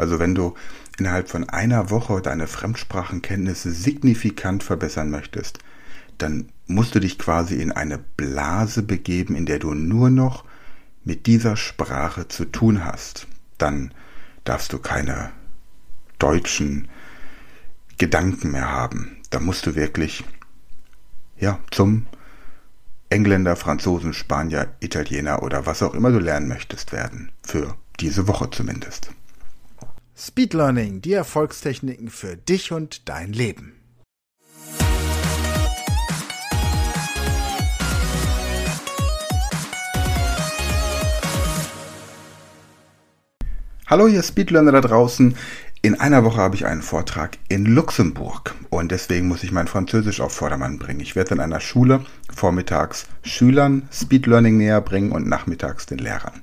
Also wenn du innerhalb von einer Woche deine Fremdsprachenkenntnisse signifikant verbessern möchtest, dann musst du dich quasi in eine Blase begeben, in der du nur noch mit dieser Sprache zu tun hast. Dann darfst du keine deutschen Gedanken mehr haben. Da musst du wirklich ja, zum Engländer, Franzosen, Spanier, Italiener oder was auch immer du lernen möchtest werden. Für diese Woche zumindest. Speed Learning, die Erfolgstechniken für dich und dein Leben. Hallo ihr Speedlearner da draußen. In einer Woche habe ich einen Vortrag in Luxemburg und deswegen muss ich mein Französisch auf Vordermann bringen. Ich werde in einer Schule vormittags Schülern Speedlearning näher bringen und nachmittags den Lehrern.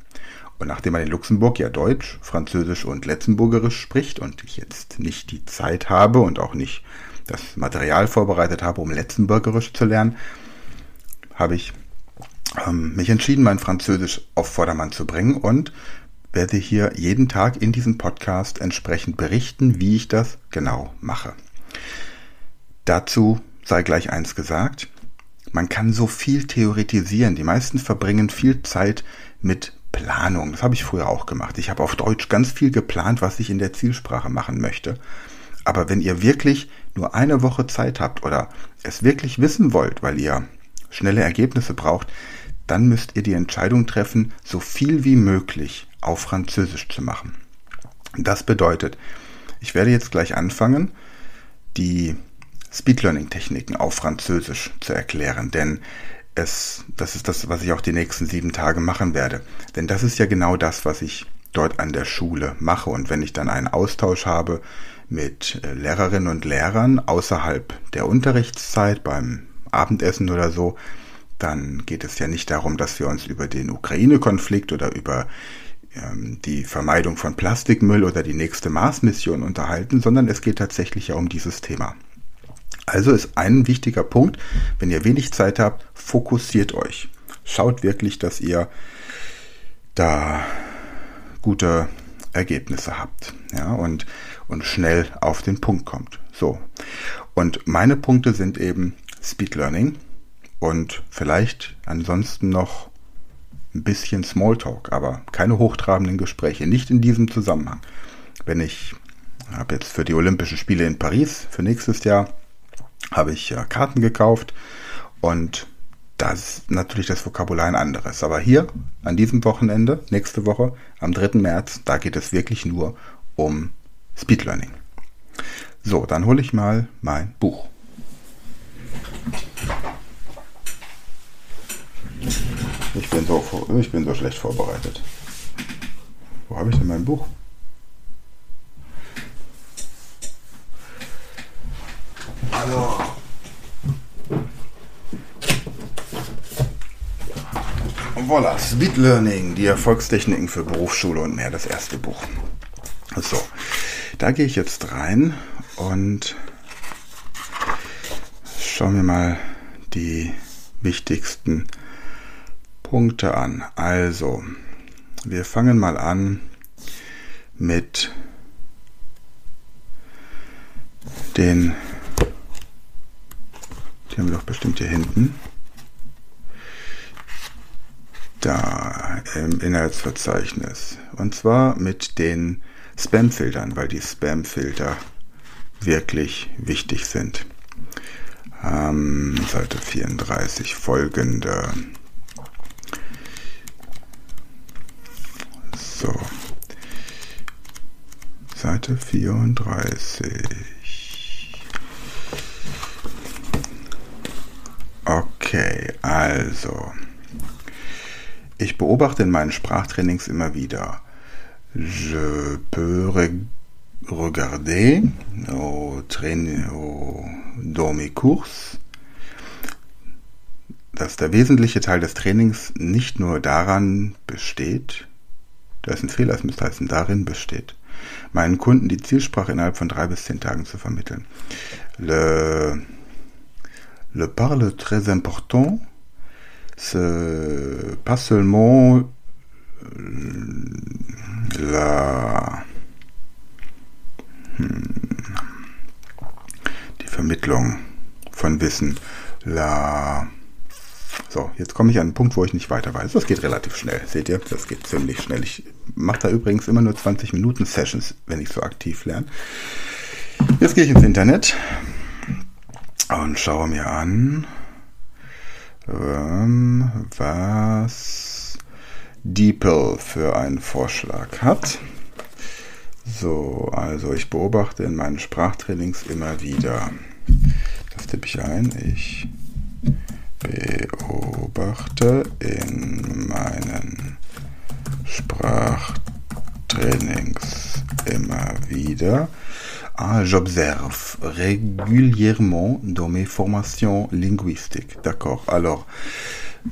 Und nachdem man in Luxemburg ja Deutsch, Französisch und Letzenburgerisch spricht und ich jetzt nicht die Zeit habe und auch nicht das Material vorbereitet habe, um Letzenburgerisch zu lernen, habe ich ähm, mich entschieden, mein Französisch auf Vordermann zu bringen und werde hier jeden Tag in diesem Podcast entsprechend berichten, wie ich das genau mache. Dazu sei gleich eins gesagt. Man kann so viel theoretisieren. Die meisten verbringen viel Zeit mit Planung. Das habe ich früher auch gemacht. Ich habe auf Deutsch ganz viel geplant, was ich in der Zielsprache machen möchte. Aber wenn ihr wirklich nur eine Woche Zeit habt oder es wirklich wissen wollt, weil ihr schnelle Ergebnisse braucht, dann müsst ihr die Entscheidung treffen, so viel wie möglich auf Französisch zu machen. Das bedeutet, ich werde jetzt gleich anfangen, die Speed Learning Techniken auf Französisch zu erklären, denn es, das ist das, was ich auch die nächsten sieben Tage machen werde. Denn das ist ja genau das, was ich dort an der Schule mache. Und wenn ich dann einen Austausch habe mit äh, Lehrerinnen und Lehrern außerhalb der Unterrichtszeit beim Abendessen oder so, dann geht es ja nicht darum, dass wir uns über den Ukraine-Konflikt oder über ähm, die Vermeidung von Plastikmüll oder die nächste Mars-Mission unterhalten, sondern es geht tatsächlich ja um dieses Thema. Also ist ein wichtiger Punkt, wenn ihr wenig Zeit habt, fokussiert euch. Schaut wirklich, dass ihr da gute Ergebnisse habt, ja, und, und schnell auf den Punkt kommt. So. Und meine Punkte sind eben Speed Learning und vielleicht ansonsten noch ein bisschen Smalltalk, aber keine hochtrabenden Gespräche, nicht in diesem Zusammenhang. Wenn ich habe jetzt für die Olympischen Spiele in Paris für nächstes Jahr habe ich äh, Karten gekauft und da ist natürlich das Vokabular ein anderes. Aber hier an diesem Wochenende, nächste Woche, am 3. März, da geht es wirklich nur um Speed Learning. So, dann hole ich mal mein Buch. Ich bin so, ich bin so schlecht vorbereitet. Wo habe ich denn mein Buch? Also. Voila, Speed Learning, die Erfolgstechniken für Berufsschule und mehr, das erste Buch. So, da gehe ich jetzt rein und schauen wir mal die wichtigsten Punkte an. Also, wir fangen mal an mit den die haben wir doch bestimmt hier hinten. Da im Inhaltsverzeichnis. Und zwar mit den Spam-Filtern, weil die Spam-Filter wirklich wichtig sind. Ähm, Seite 34 folgende. So. Seite 34. Okay, also. Ich beobachte in meinen Sprachtrainings immer wieder Je peux re regarder au train, au, dans mes courses, dass der wesentliche Teil des Trainings nicht nur daran besteht, da ist ein Fehler, es müsste heißen, darin besteht, meinen Kunden die Zielsprache innerhalb von drei bis zehn Tagen zu vermitteln. Le, le parle très important, c'est pas seulement la, hm, die Vermittlung von Wissen, la, so, jetzt komme ich an einen Punkt, wo ich nicht weiter weiß. Das geht relativ schnell. Seht ihr? Das geht ziemlich schnell. Ich mache da übrigens immer nur 20 Minuten Sessions, wenn ich so aktiv lerne. Jetzt gehe ich ins Internet und schaue mir an, was DeepL für einen Vorschlag hat. So, also ich beobachte in meinen Sprachtrainings immer wieder. Das tippe ich ein. Ich beobachte in meinen Sprachtrainings immer wieder. Ah, j'observe régulièrement dans mes formations linguistiques. D'accord. Alors,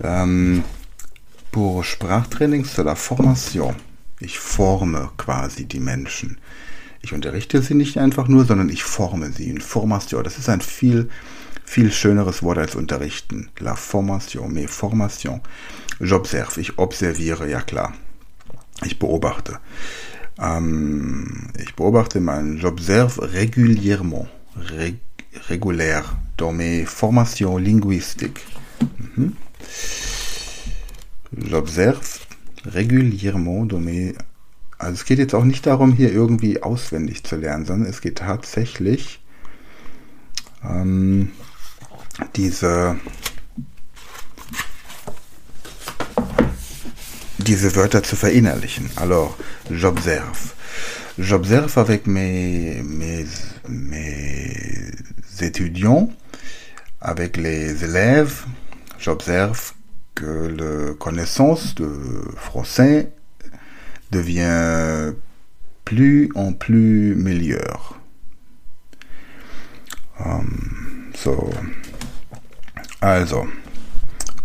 ähm, pour Sprachtrainings, c'est la formation. Ich forme quasi die Menschen. Ich unterrichte sie nicht einfach nur, sondern ich forme sie. Une formation. Das ist ein viel viel schöneres Wort als unterrichten. La formation, mais formation. J'observe, ich observiere, ja klar. Ich beobachte. Ähm, ich beobachte meinen, j'observe régulièrement, reg régulär, dans mes formations linguistiques. Mhm. J'observe régulièrement dans mes also es geht jetzt auch nicht darum, hier irgendwie auswendig zu lernen, sondern es geht tatsächlich ähm, diese, diese Wörter zu verinnerlichen. Alors, j'observe. J'observe avec mes, mes, mes étudiants, avec les élèves, j'observe que la connaissance de français devient plus en plus meilleure. Um, so, also,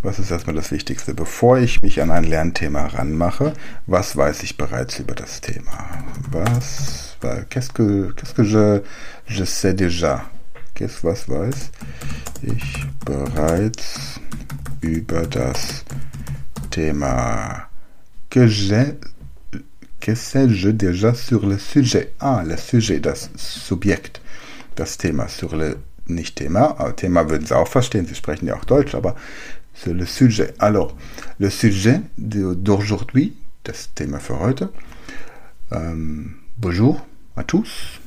was ist erstmal das Wichtigste? Bevor ich mich an ein Lernthema ranmache, was weiß ich bereits über das Thema? Was, qu'est-ce que, qu'est-ce que je, je sais déjà? Qu'est-ce, was weiß ich bereits über das Thema? Que j'ai, que sais-je déjà sur le sujet? Ah, le sujet, das Subjekt, das Thema, sur le nicht Thema, Thema würden Sie auch verstehen, Sie sprechen ja auch Deutsch, aber c'est le sujet. Alors, le sujet d'aujourd'hui, für heute. Euh, bonjour à tous.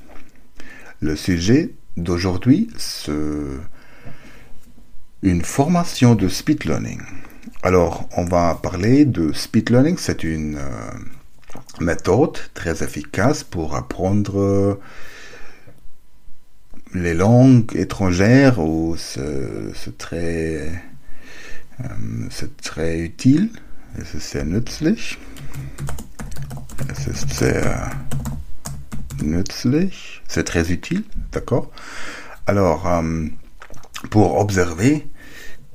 Le sujet d'aujourd'hui, c'est une formation de speed learning. Alors, on va parler de speed learning. C'est une euh, méthode très efficace pour apprendre les langues étrangères ou c'est très, euh, c'est très utile, es ist sehr nützlich, es ist sehr nützlich, c'est très utile, d'accord Alors, euh, pour observer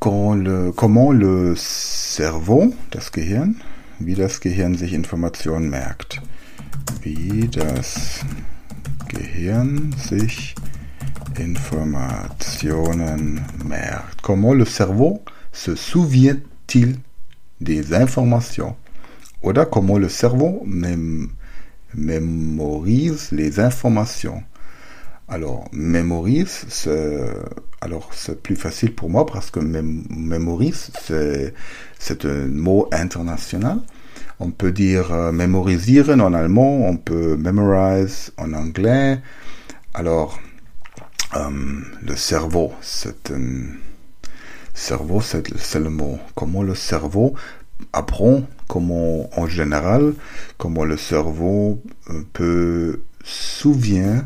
le, comment le Cerveau, das Gehirn, wie das Gehirn sich Informationen merkt. Wie das Gehirn sich Informationen merkt. Comment le cerveau se souvient-il des informations? Oder comment le cerveau mém mémorise les informations alors, mémorise, alors c'est plus facile pour moi parce que mémorise, c'est, un mot international. On peut dire euh, en allemand, on peut memorize en anglais. Alors, euh, le cerveau, c'est un cerveau, c'est le mot. Comment le cerveau apprend, comment en général, comment le cerveau euh, peut souvient,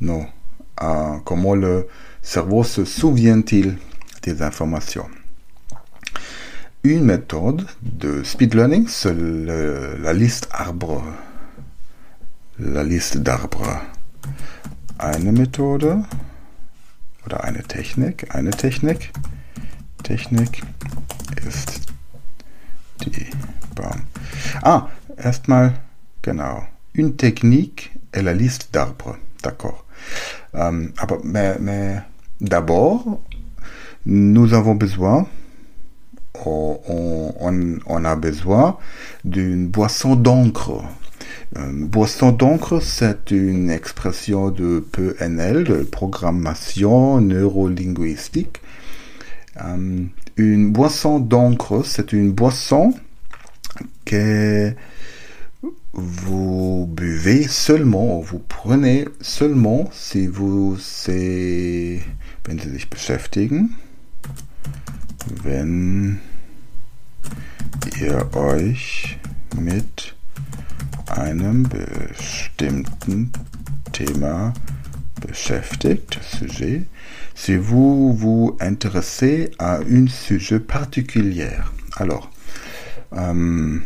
non, comment le cerveau se souvient-il des informations? une méthode de speed learning, c'est la liste arbre. La liste d'arbres. Eine Methode oder eine Technik, eine Technik. Technik ist die Baum. Ah, erstmal, genau. Une technique est la liste d'arbres. D'accord. Euh, aber mais, mais d'abord, nous avons besoin on, on, on a besoin d'une boisson d'encre. Une boisson d'encre, c'est une expression de PNL, de programmation neurolinguistique. Euh, une boisson d'encre, c'est une boisson que vous buvez seulement, vous prenez seulement si vous, c'est, wenn Sie sich beschäftigen, wenn einem bestimmten Thema beschäftigt, sujet, si vous vous intéressez à un sujet particulier. Alors, ähm,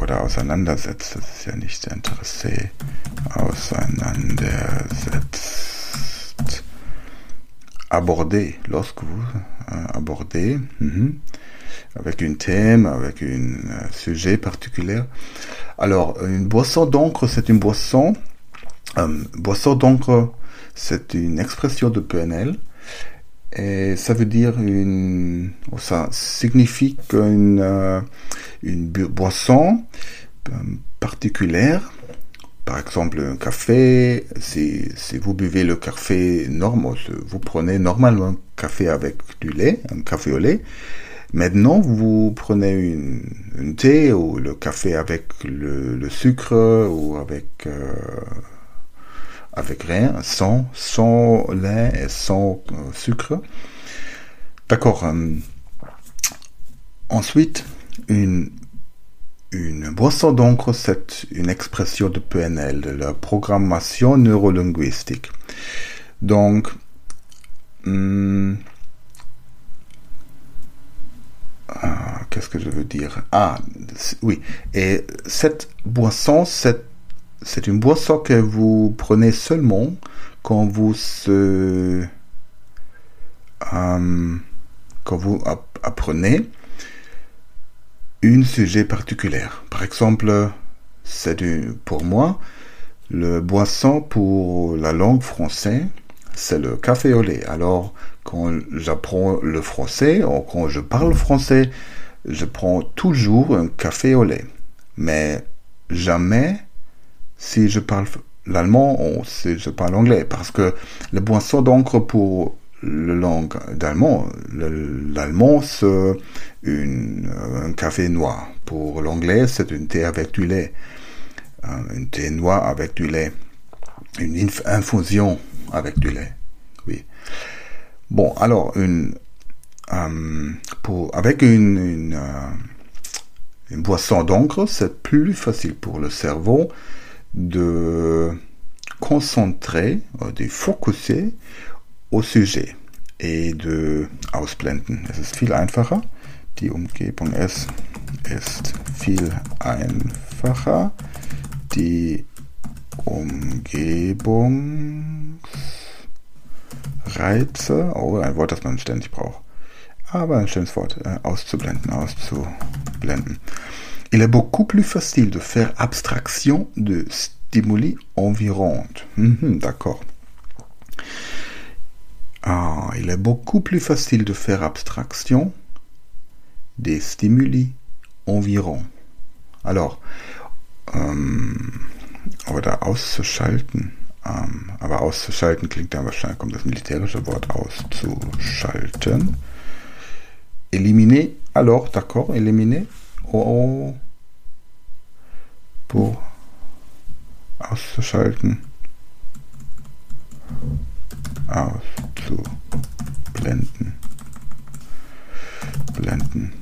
oder auseinandersetzt, das ist ja nicht Interesse, auseinandersetzt. Aborder, lorsque vous euh, abordez, mm -hmm avec un thème, avec un euh, sujet particulier. Alors, une boisson d'encre, c'est une boisson. Euh, boisson d'encre, c'est une expression de PNL. Et ça veut dire une, ça signifie qu'une euh, une boisson particulière, par exemple un café, si, si vous buvez le café normal, vous prenez normalement un café avec du lait, un café au lait, Maintenant, vous prenez une, thé ou le café avec le, sucre ou avec euh, avec rien, sans sans lait et sans euh, sucre. D'accord. Euh, ensuite, une une boisson d'encre, c'est une expression de PNL, de la programmation neurolinguistique. Donc, hum, Ah, qu'est-ce que je veux dire? Ah, oui. Et cette boisson, c'est, une boisson que vous prenez seulement quand vous euh, apprenez un sujet particulier. Par exemple, c'est pour moi le boisson pour la langue française, c'est le café au lait. Alors, quand j'apprends le français ou quand je parle français, je prends toujours un café au lait. Mais jamais si je parle l'allemand ou si je parle anglais. Parce que le boisson d'encre pour la langue d'allemand, l'allemand c'est un café noir. Pour l'anglais, c'est une thé avec du lait. Un thé noir avec du lait. Une infusion avec du lait. Oui. Bon, alors, euh, avec euh, une boisson d'encre, c'est plus facile pour le cerveau de concentrer, euh, de focuser au sujet et de ausblenden. Es ist viel einfacher. Die Umgebung ist, ist viel einfacher. Die Umgebung Reize, oh, ein Wort, das man ständig braucht. Aber ein schönes Wort, äh, auszublenden, auszublenden. Il est beaucoup plus facile de faire abstraction de stimuli environnants. Mhm, D'accord. Ah, il est beaucoup plus facile de faire abstraction des stimuli environnants. Alors, ähm, oder auszuschalten. Ähm, aber auszuschalten klingt dann wahrscheinlich, kommt das militärische Wort auszuschalten. Éliminer, alors, d'accord, éliminer. Oh, oh. Auszuschalten. Auszublenden. Blenden.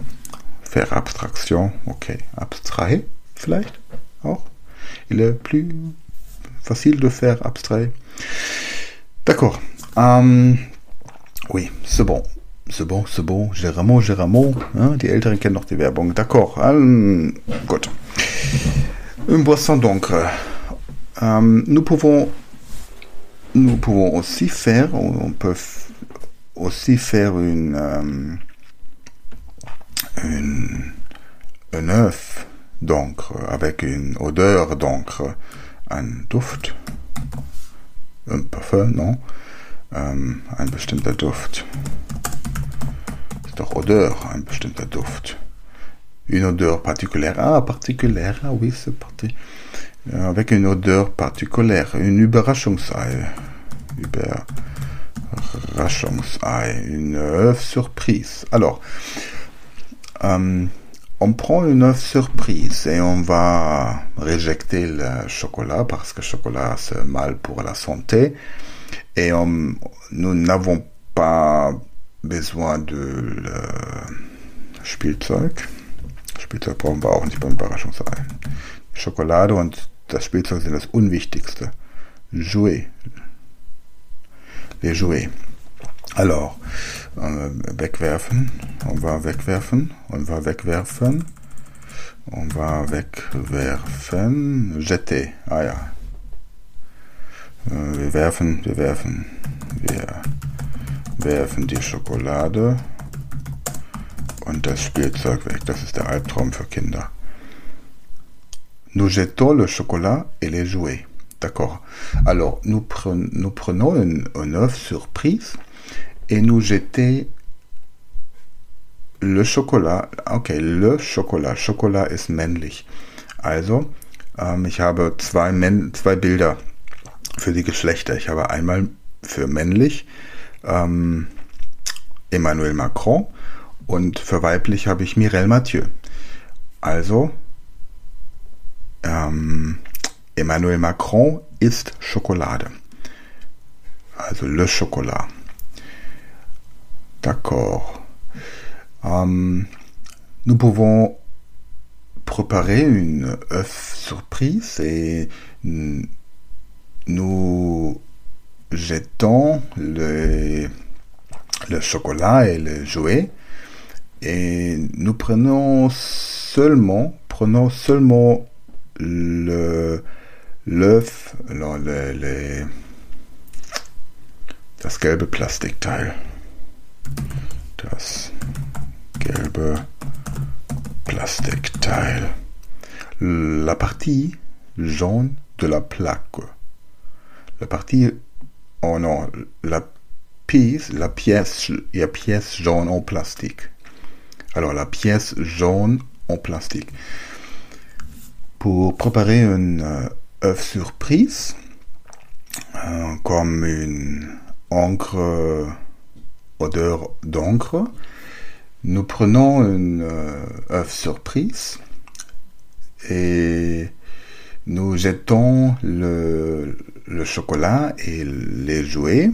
Faire abstraction, okay. Abstrait vielleicht auch. Il est plus facile de faire abstrait. D'accord. Um, oui, c'est bon. C'est bon, c'est bon. Géramo, Géramo. Hein, die Älteren kennen noch die Werbung. D'accord. Um, gut. Une boisson d'encre. Um, nous pouvons, nous pouvons aussi faire, on peut aussi faire une, um, une, un œuf d'encre avec une odeur d'encre, ein Duft, un Parfum, non? Ähm, ein bestimmter Duft. Ist doch Odeur, ein bestimmter Duft. Une odeur particulière. Ah, particulière, ah oui, c'est parti. Avec une odeur particulière. Une Überraschungsei. Überraschungsei. Une surprise. Alors, euh, on prend une œuf surprise et on va réjecter le chocolat parce que le chocolat c'est mal pour la santé et on, nous n'avons pas besoin de le Spielzeug. Spielzeug brauchen wir auch nicht beim Überraschungsei. Schokolade und das Spielzeug sind das Unwichtigste. Jouer. Les jouets. Alors, äh, wegwerfen, on va wegwerfen, on va wegwerfen, on va wegwerfen, jeter, ah ja. Äh, wir werfen, wir werfen, wir werfen die Schokolade und das Spielzeug weg. Das ist der Albtraum für Kinder. Nous jetons le chocolat et les jouets. D'accord. Alors, nous, pren nous prenons une, une surprise et nous jeter le Chocolat. Okay, le Chocolat. Chocolat ist männlich. Also, ähm, ich habe zwei, Män zwei Bilder für die Geschlechter. Ich habe einmal für männlich ähm, Emmanuel Macron und für weiblich habe ich Mireille Mathieu. Also, ähm, Emmanuel Macron isst Schokolade. Also le Chocolat. D'accord. Um, nous pouvons préparer une œuf surprise et nous jetons le, le chocolat et le jouet et nous prenons seulement prenons seulement le l'œuf le, le, Plastikteil das gelbe Plastikteil. La partie jaune de la plaque. La partie, oh non, la pièce, la pièce, la pièce jaune en plastique. Alors la pièce jaune en plastique. Pour préparer une euh, œuf surprise, euh, comme une encre odeur d'encre. Nous prenons une euh, œuf surprise et nous jetons le, chocolat et les jouets.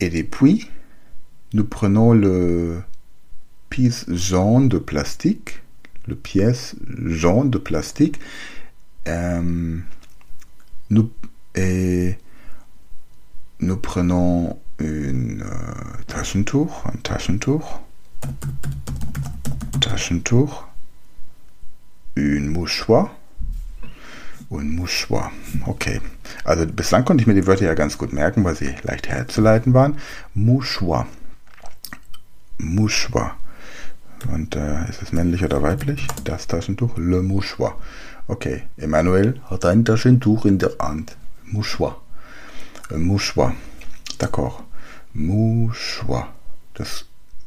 Et puis, nous prenons le pièce jaune de plastique, le pièce jaune de plastique, euh, nous, et nous prenons une äh, Taschentuch, ein Taschentuch, Taschentuch, un mouchoir und mouchoir. Okay. Also bislang konnte ich mir die Wörter ja ganz gut merken, weil sie leicht herzuleiten waren. Mouchoir. Mouchoir. Und äh, ist es männlich oder weiblich? Das Taschentuch? Le mouchoir. Okay. Emmanuel hat ein Taschentuch in der Hand. Mouchoir. Mouchoir. D'accord. Mouchoir. Das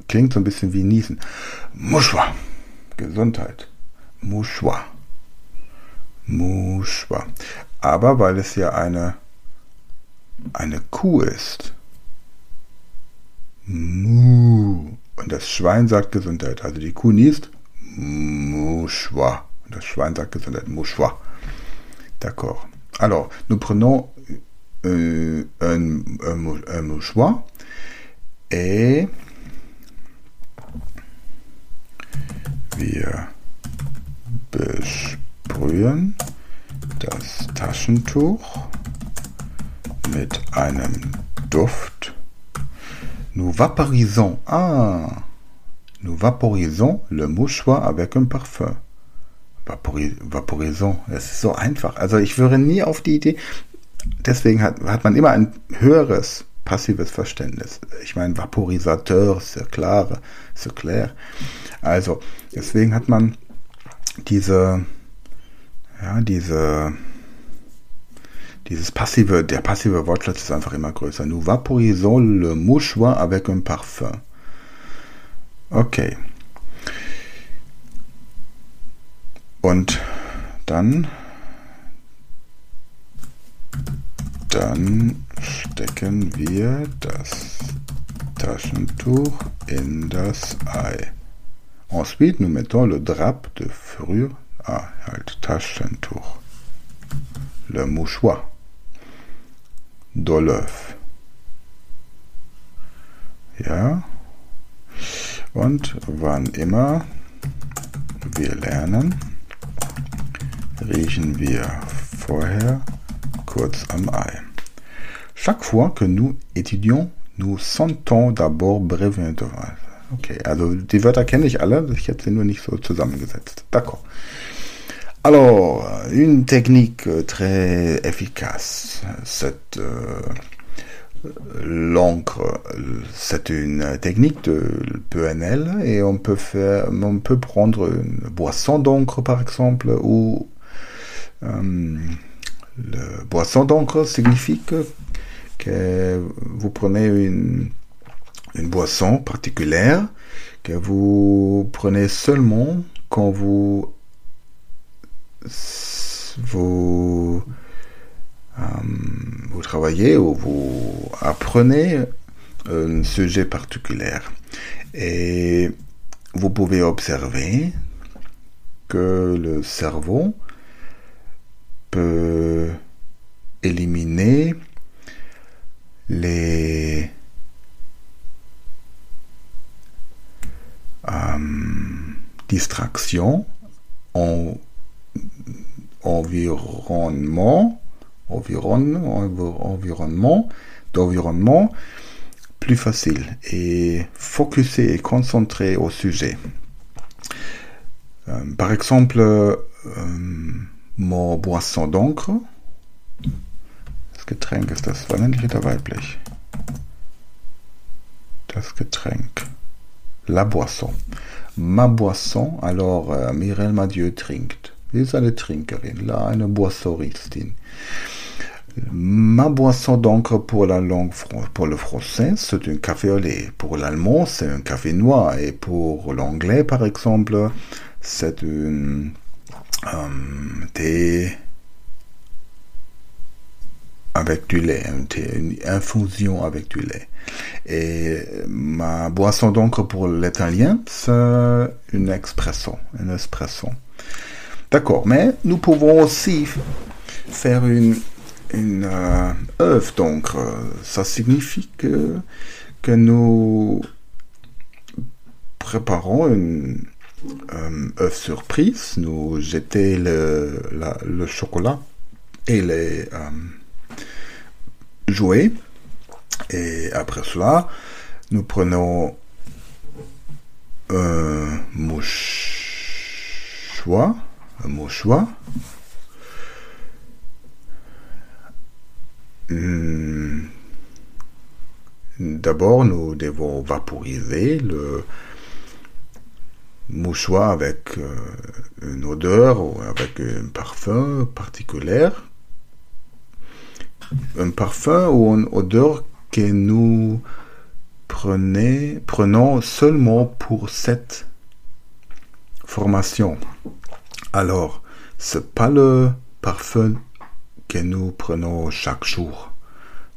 klingt so ein bisschen wie Niesen. Mouchoir. Gesundheit. Mouchoir. Mouchoir. Aber weil es ja eine, eine Kuh ist. Mu. Und das Schwein sagt Gesundheit. Also die Kuh niest. Mouchoir. Und das Schwein sagt Gesundheit. Mouchoir. D'accord. Alors, nous prenons euh, un, un, un mouchoir et wir besprühen das Taschentuch mit einem Duft. Nous vaporisons. Ah Nous vaporisons le mouchoir avec un parfum. Vapori vaporisons. Es ist so einfach. Also ich würde nie auf die Idee. Deswegen hat, hat man immer ein höheres passives Verständnis. Ich meine, Vaporisateur, c'est clair, c'est clair. Also, deswegen hat man diese, ja, diese, dieses passive, der passive Wortschatz ist einfach immer größer. Nous vaporisons le mouchoir avec un parfum. Okay. Und dann, dann stecken wir das Taschentuch in das Ei. Ensuite, nous mettons le drap de fourrure. Ah, halt, Taschentuch. Le mouchoir. L'œuf. Ja. Und wann immer wir lernen, riechen wir vorher Chaque fois que nous étudions, nous sentons d'abord brevet. Okay, also die Wörter kenne ich alle, ich hätte sie nur nicht so zusammengesetzt. D'accord. Alors, une technique très efficace. Cette euh, l'encre, c'est une technique de PNL et on peut faire, on peut prendre une boisson d'encre par exemple ou euh, le boisson d'encre signifie que, vous prenez une boisson particulière que vous prenez seulement quand vous vous, euh, vous travaillez ou vous apprenez un sujet particulier. Et vous pouvez observer que le cerveau peut éliminer les euh, distraction, en, environnement, environnement, environnement, d'environnement plus facile et focuser et concentrer au sujet. Euh, par exemple, euh, mon boisson d'encre. Das Getränk ist das weiblich? Das Getränk. La boisson. Ma boisson, alors äh, Mireille Madieu trinkt. Sie ist eine Trinkerin, la, eine Boissoristin. Ma boisson d'encre pour la langue pour le français, c'est un café au lait. Pour l'allemand, c'est un café noir. Et pour l'anglais, par exemple, c'est un um, avec du lait, une infusion avec du lait. Et ma boisson d'encre pour l'italien, c'est une espresso, un espresso. D'accord, mais nous pouvons aussi faire une, une euh, œuf d'encre. Ça signifie que, que nous préparons une euh, surprise. Nous jetons le, la, chocolat et les euh, jouets et après cela, nous prenons un mouchoir, un mouchoir. Hmm. D'abord, nous devons vaporiser le mouchoir avec euh, une odeur ou avec un parfum particulier. Un parfum ou une odeur que nous prenons seulement pour cette formation. Alors, c'est pas le parfum que nous prenons chaque jour.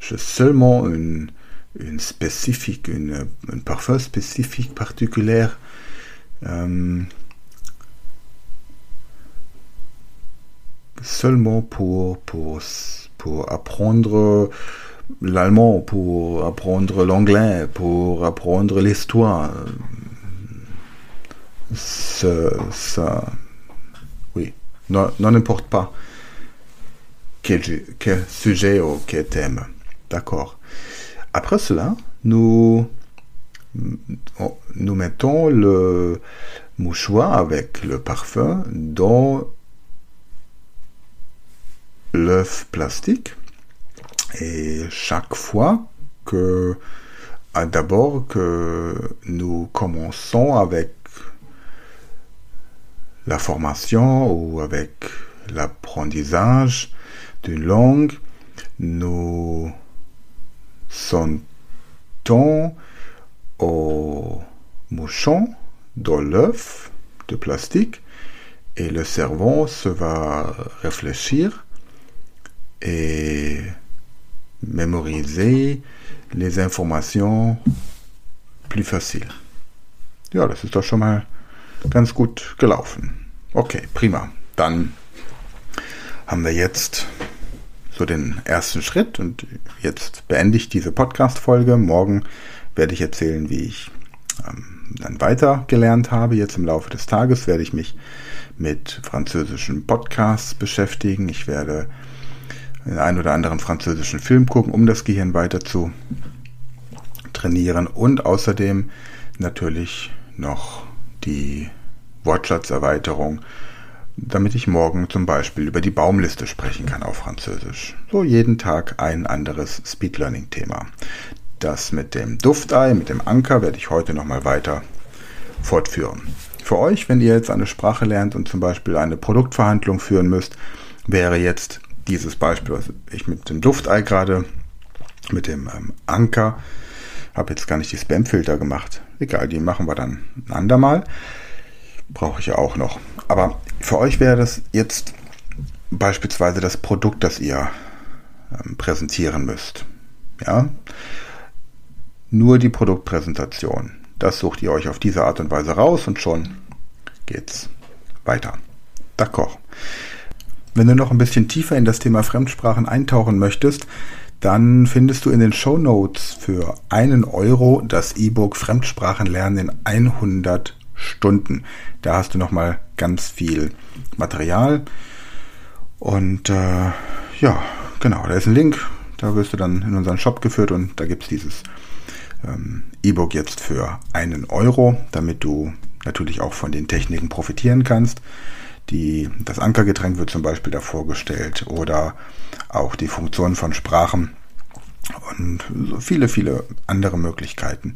C'est seulement une, une spécifique, une, un parfum spécifique particulière. Euh, seulement pour, pour, pour apprendre l'allemand, pour apprendre l'anglais, pour apprendre l'histoire. Ça, oui, non, n'importe pas quel, quel, sujet ou quel thème. D'accord. Après cela, nous nous mettons le mouchoir avec le parfum dans l'œuf plastique. Et chaque fois que d'abord que nous commençons avec la formation ou avec l'apprentissage d'une langue, nous sentons au mouchon dans l'œuf de plastique et le cerveau se va réfléchir et mémoriser les Informationen plus facile. Ja, das ist doch schon mal ganz gut gelaufen. Okay, prima. Dann haben wir jetzt so den ersten Schritt und jetzt beende ich diese Podcast-Folge. Morgen werde ich erzählen, wie ich ähm, dann weiter gelernt habe. Jetzt im Laufe des Tages werde ich mich mit französischen Podcasts beschäftigen. Ich werde den einen oder anderen französischen Film gucken, um das Gehirn weiter zu trainieren und außerdem natürlich noch die Wortschatzerweiterung, damit ich morgen zum Beispiel über die Baumliste sprechen kann auf Französisch. So jeden Tag ein anderes Speed Learning Thema. Das mit dem Duftei, mit dem Anker werde ich heute nochmal weiter fortführen. Für euch, wenn ihr jetzt eine Sprache lernt und zum Beispiel eine Produktverhandlung führen müsst, wäre jetzt dieses Beispiel, was ich mit dem Duftei gerade, mit dem ähm, Anker, habe jetzt gar nicht die Spamfilter gemacht. Egal, die machen wir dann ein andermal. Brauche ich ja auch noch. Aber für euch wäre das jetzt beispielsweise das Produkt, das ihr ähm, präsentieren müsst. Ja? Nur die Produktpräsentation. Das sucht ihr euch auf diese Art und Weise raus und schon geht's weiter. D'accord. Wenn du noch ein bisschen tiefer in das Thema Fremdsprachen eintauchen möchtest, dann findest du in den Show Notes für einen Euro das E-Book Fremdsprachenlernen in 100 Stunden. Da hast du nochmal ganz viel Material. Und äh, ja, genau, da ist ein Link. Da wirst du dann in unseren Shop geführt und da gibt es dieses ähm, E-Book jetzt für einen Euro, damit du natürlich auch von den Techniken profitieren kannst. Die, das Ankergetränk wird zum Beispiel da vorgestellt oder auch die Funktion von Sprachen und so viele, viele andere Möglichkeiten.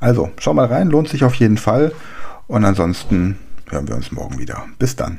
Also, schau mal rein, lohnt sich auf jeden Fall. Und ansonsten hören wir uns morgen wieder. Bis dann.